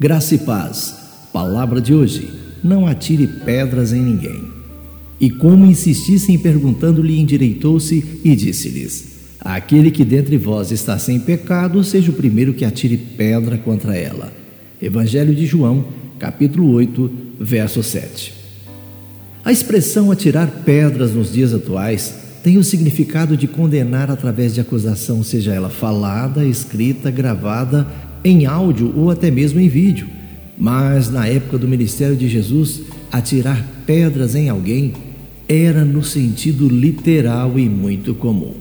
Graça e paz. Palavra de hoje: não atire pedras em ninguém. E como insistissem perguntando-lhe, endireitou-se e disse-lhes: Aquele que dentre vós está sem pecado, seja o primeiro que atire pedra contra ela. Evangelho de João, capítulo 8, verso 7. A expressão atirar pedras nos dias atuais tem o significado de condenar através de acusação, seja ela falada, escrita, gravada em áudio ou até mesmo em vídeo. Mas na época do ministério de Jesus, atirar pedras em alguém era no sentido literal e muito comum.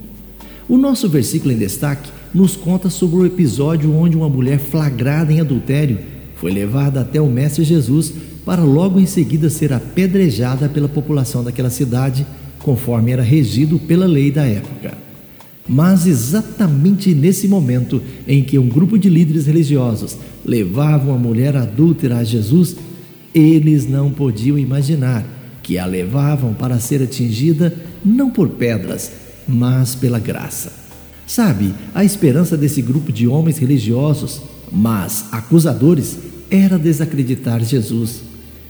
O nosso versículo em destaque nos conta sobre o episódio onde uma mulher flagrada em adultério foi levada até o Mestre Jesus para logo em seguida ser apedrejada pela população daquela cidade, conforme era regido pela lei da época. Mas exatamente nesse momento em que um grupo de líderes religiosos levavam a mulher adúltera a Jesus, eles não podiam imaginar que a levavam para ser atingida não por pedras, mas pela graça. Sabe, a esperança desse grupo de homens religiosos, mas acusadores, era desacreditar Jesus.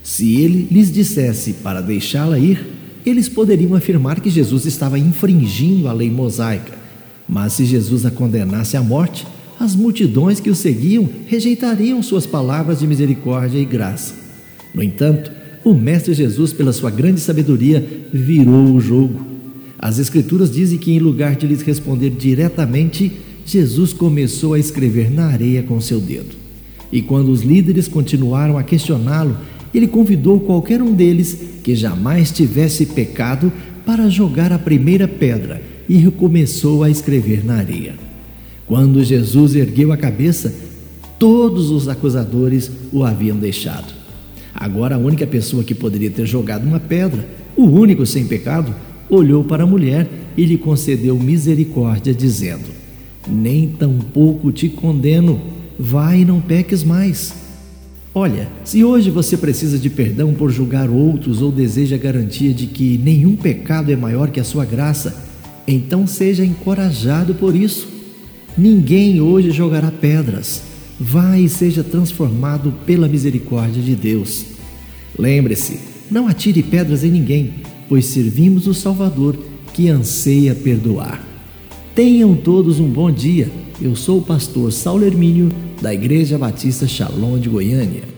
Se ele lhes dissesse para deixá-la ir, eles poderiam afirmar que Jesus estava infringindo a lei mosaica mas se Jesus a condenasse à morte, as multidões que o seguiam rejeitariam suas palavras de misericórdia e graça. No entanto, o Mestre Jesus, pela sua grande sabedoria, virou o jogo. As Escrituras dizem que, em lugar de lhes responder diretamente, Jesus começou a escrever na areia com seu dedo. E quando os líderes continuaram a questioná-lo, ele convidou qualquer um deles que jamais tivesse pecado para jogar a primeira pedra e recomeçou a escrever na areia. Quando Jesus ergueu a cabeça, todos os acusadores o haviam deixado. Agora, a única pessoa que poderia ter jogado uma pedra, o único sem pecado, olhou para a mulher e lhe concedeu misericórdia, dizendo: Nem tampouco te condeno, vai e não peques mais. Olha, se hoje você precisa de perdão por julgar outros ou deseja garantia de que nenhum pecado é maior que a sua graça, então seja encorajado por isso. Ninguém hoje jogará pedras. Vá e seja transformado pela misericórdia de Deus. Lembre-se, não atire pedras em ninguém, pois servimos o Salvador que anseia perdoar. Tenham todos um bom dia. Eu sou o pastor Saulo Hermínio, da Igreja Batista Shalom de Goiânia.